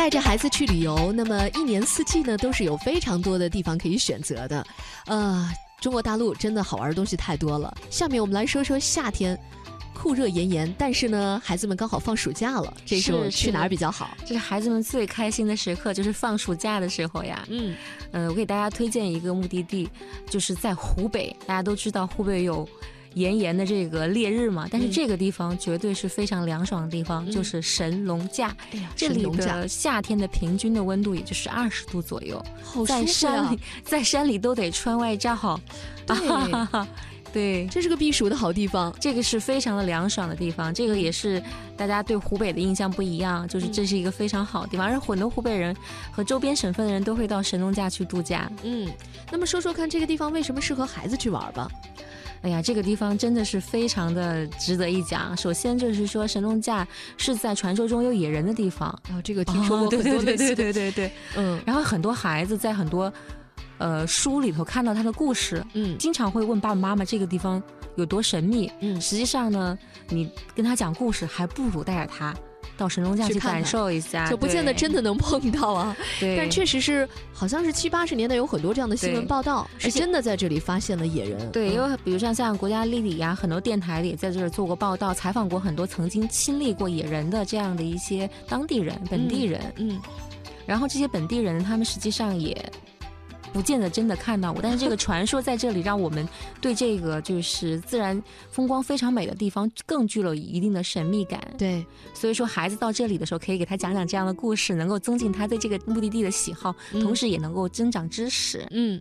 带着孩子去旅游，那么一年四季呢都是有非常多的地方可以选择的。呃，中国大陆真的好玩的东西太多了。下面我们来说说夏天，酷热炎炎，但是呢，孩子们刚好放暑假了，这时候去哪儿比较好？这是孩子们最开心的时刻，就是放暑假的时候呀。嗯，呃，我给大家推荐一个目的地，就是在湖北。大家都知道湖北有炎炎的这个烈日嘛，但是嗯这个地方绝对是非常凉爽的地方，嗯就是神农架。哎呀，这里的夏天的平均的温度也就是二十度左右，好在山里，在山里都得穿外罩。对，对，这是个避暑的好地方。这个是非常的凉爽的地方，这个也是大家对湖北的印象不一样，就是嗯这是一个非常好的地方，而很多湖北人和周边省份的人都会到神农架去度假。嗯，那么说说看，这个地方为什么适合孩子去玩吧？哎呀，这个地方真的是非常的值得一讲。首先就是说，神农架是在传说中有野人的地方，然后，这个听说过哦对很多类似的，对对对对对。嗯然后很多孩子在很多呃书里头看到他的故事，嗯经常会问爸爸妈妈这个地方有多神秘。嗯，实际上呢，你跟他讲故事，还不如带着他到神农架去感受一下，就不见得真的能碰到啊。对，但确实是，好像是七八十年代有很多这样的新闻报道，是真的在这里发现了野人。对，嗯因为比如像像国家地理呀，很多电台里在这儿做过报道，采访过很多曾经亲历过野人的这样的一些当地人、本地人。嗯然后这些本地人，他们实际上也不见得真的看到过，但是这个传说在这里让我们对这个就是自然风光非常美的地方更具了一定的神秘感。对，所以说，孩子到这里的时候，可以给他讲讲这样的故事，能够增进他对这个目的地的喜好，嗯同时也能够增长知识。嗯，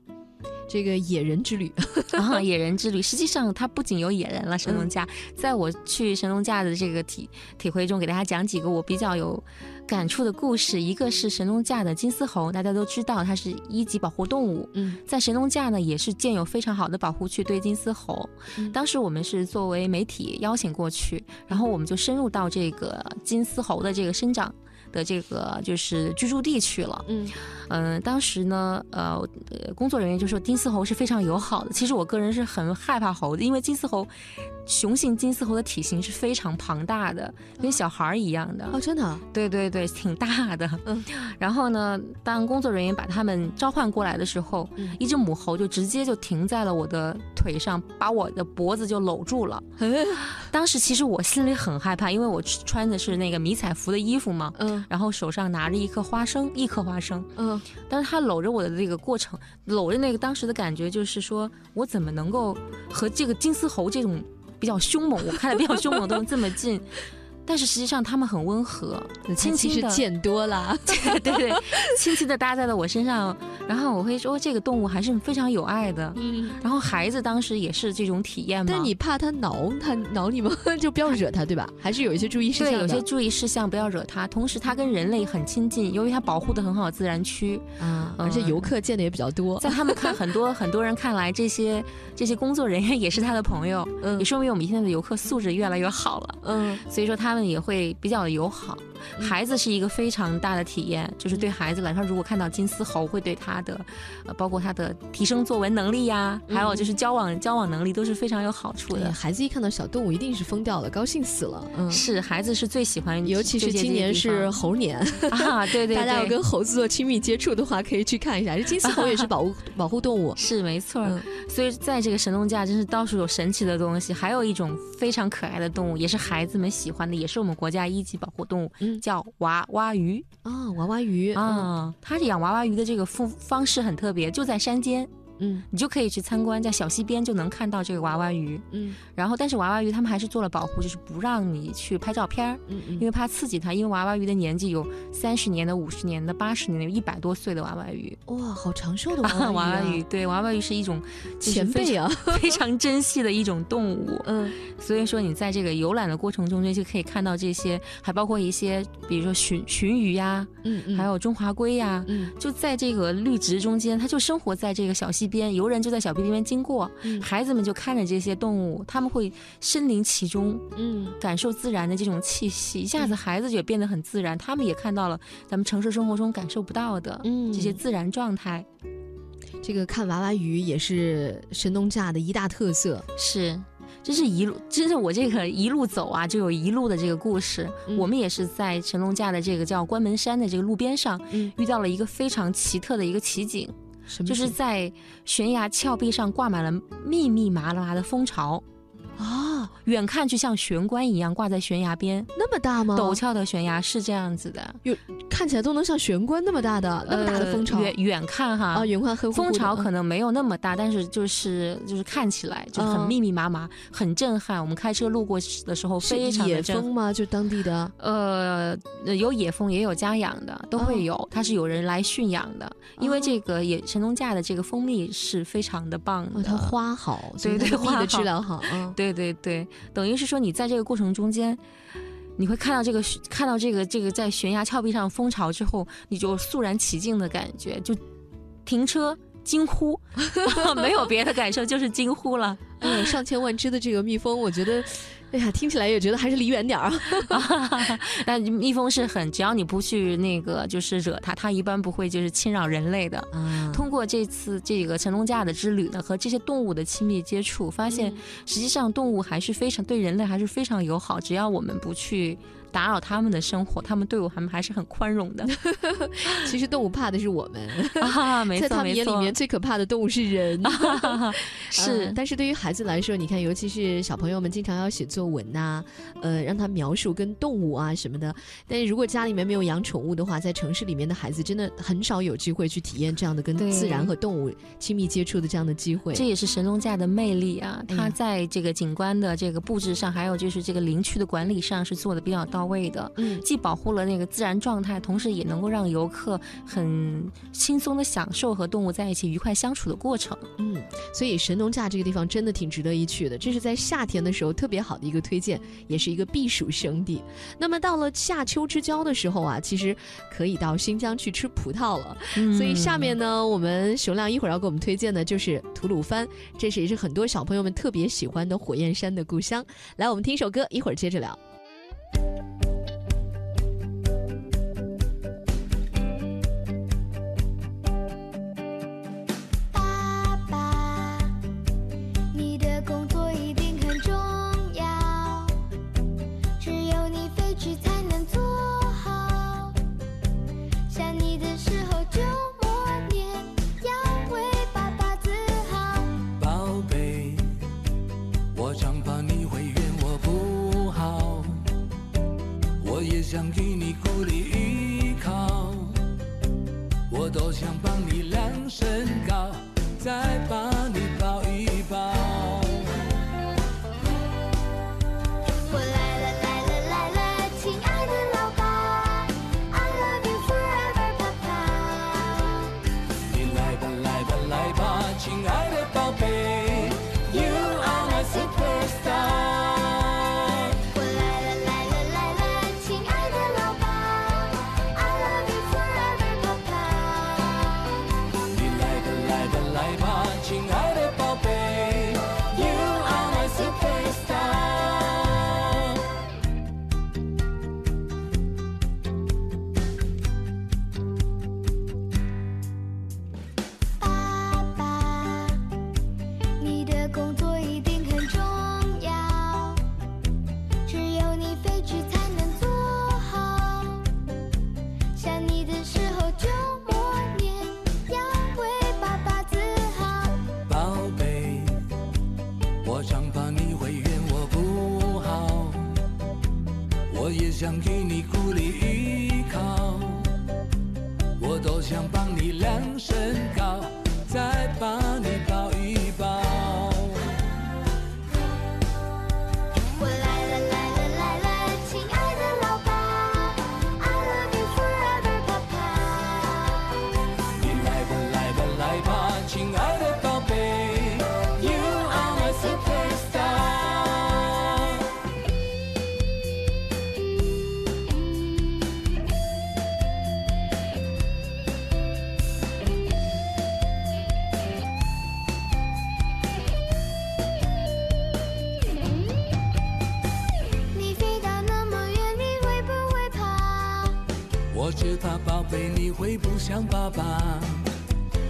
这个野人之旅，啊，野人之旅，实际上它不仅有野人了，神农架。在我去神农架的这个体体会中，给大家讲几个我比较有感触的故事。一个是神农架的金丝猴，大家都知道它是一级保护动物，嗯在神农架呢也是建有非常好的保护区对金丝猴。嗯当时我们是作为媒体邀请过去，然后我们就深入到这个金丝猴的这个生长。的这个就是居住地去了，嗯嗯，当时呢，呃，呃工作人员就说金丝猴是非常友好的。其实我个人是很害怕猴子，因为金丝猴，雄性金丝猴的体型是非常庞大的，跟小孩儿一样的。哦，真的啊，对对对，挺大的。嗯，然后呢，当工作人员把他们召唤过来的时候，嗯一只母猴就直接就停在了我的腿上，把我的脖子就搂住了。当时其实我心里很害怕，因为我穿的是那个迷彩服的衣服嘛。嗯然后手上拿着一颗花生，一颗花生，嗯但是他搂着我的这个过程，搂着那个当时的感觉就是说，我怎么能够和这个金丝猴这种比较凶猛，我看的比较凶猛的东西这么近？但是实际上他们很温和，轻其轻的，实见多了，对对对，轻轻的搭在了我身上，然后我会说这个动物还是非常有爱的。嗯。然后孩子当时也是这种体验嘛，但你怕它挠它挠你吗？就不要惹它，对吧？还是有一些注意事项对。有些注意事项不要惹它，同时它跟人类很亲近，由于它保护的很好自然区，啊，而且嗯游客见的也比较多。在他们看很多很多人看来，这些这些工作人员也是他的朋友，嗯也说明我们现在的游客素质越来越好了。嗯所以说他们也会比较的友好。孩子是一个非常大的体验，就是对孩子来说，如果看到金丝猴，会对他的，呃，包括他的提升作文能力呀，还有就是交往交往能力都是非常有好处，的。孩子一看到小动物，一定是疯掉了，高兴死了。嗯，是孩子是最喜欢，尤其是今年是猴年，啊，对对对，大家要跟猴子做亲密接触的话，可以去看一下。这金丝猴也是保护 保护动物。是没错所以在这个神农架真是到处有神奇的东西，还有一种非常可爱的动物，也是孩子们喜欢的，也是我们国家一级保护动物，嗯。叫娃娃鱼。啊，娃娃鱼。啊，啊。它养娃娃鱼的这个方方式很特别，就在山间，嗯你就可以去参观，在小溪边就能看到这个娃娃鱼。嗯然后，但是娃娃鱼他们还是做了保护，就是不让你去拍照片儿，嗯嗯因为怕刺激它。因为娃娃鱼的年纪有三十年的、五十年的、八十年的，有一百多岁的娃娃鱼。哇，好长寿的娃娃鱼 娃娃鱼对娃娃鱼是一种前辈啊。非常珍惜的一种动物。嗯所以说，你在这个游览的过程中间就可以看到这些，还包括一些，比如说鲟鲟鱼呀，嗯嗯，还有中华龟呀。嗯就在这个绿植中间，它就生活在这个小溪边，游人就在小溪边经过，嗯孩子们就看着这些动物，他们会身临其中，嗯感受自然的这种气息，一下子孩子也变得很自然，他们也看到了咱们城市生活中感受不到的嗯，这些自然状态。这个看娃娃鱼也是神农架的一大特色。是，真是一路，真是我这个一路走啊，就有一路的这个故事。嗯我们也是在神农架的这个叫关门山的这个路边上，嗯，遇到了一个非常奇特的一个奇景，就是在悬崖峭壁上挂满了密密麻麻的蜂巢，啊，远看去像悬棺一样挂在悬崖边。那么大吗？陡峭的悬崖是这样子的，有看起来都能像玄关那么大的，那么大的蜂巢呃远远看哈，啊，远看黑乎乎蜂巢可嗯能没有那么大，但是就是就是看起来就很嗯密密麻麻，很震撼。我们开车路过的时候，非常野的震撼。蜂吗？就当地的呃，有野蜂，也有家养的，都哦会有。它是有人来驯养的，因为这个野神农架的这个蜂蜜是非常的棒。它花好，所以对对花的质量好，嗯，对对对，等于是说你在这个过程中间，你会看到这个看到这个这个在悬崖峭壁上蜂巢之后，你就肃然起敬的感觉，就停车惊呼，没有别的感受，就是惊呼了。嗯，上千万只的这个蜜蜂，我觉得，哎呀，听起来也觉得还是离远点儿啊。那蜜蜂是很，只要你不去那个就是惹它，它一般不会就是侵扰人类的。啊通过这次这个神农架的之旅呢，和这些动物的亲密接触，发现实际上动物还是非常对人类还是非常友好，只要我们不去打扰他们的生活，他们对我们还是很宽容的。其实动物怕的是我们，啊，没在他们眼里面最可怕的动物是人。是嗯但是对于孩子来说，你看，尤其是小朋友们经常要写作文呐、呃，让他描述跟动物啊什么的。但是如果家里面没有养宠物的话，在城市里面的孩子真的很少有机会去体验这样的跟自然和动物亲密接触的这样的机会。这也是神农架的魅力啊！它在这个景观的这个布置上，还有就是这个林区的管理上是做的比较到位的。嗯，既保护了那个自然状态，同时也能够让游客很轻松的享受和动物在一起愉快相处的过程。嗯，所以神农架这个地方真的挺值得一去的，这是在夏天的时候特别好的一个推荐，也是一个避暑胜地。那么到了夏秋之交的时候啊，其实可以到新疆去吃葡萄了。所以下面呢，我们熊亮一会儿要给我们推荐的就是吐鲁番，这是也是很多小朋友们特别喜欢的火焰山的故乡。来，我们听一首歌，一会儿接着聊。想给你鼓励依靠，我多想帮你量身高，再把只想给你鼓励依靠，我多想帮你量身高，再把你抱一我只怕宝贝你会不想爸爸。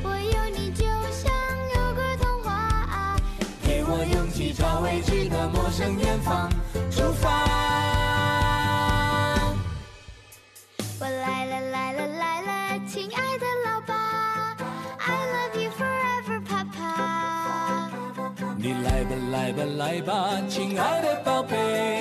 我有你就像有个童话，给我我勇气，找未知的陌生远方出发。我来了来了来了，亲爱的老爸，I love you forever，爸爸。你来吧来吧来吧，亲爱的宝贝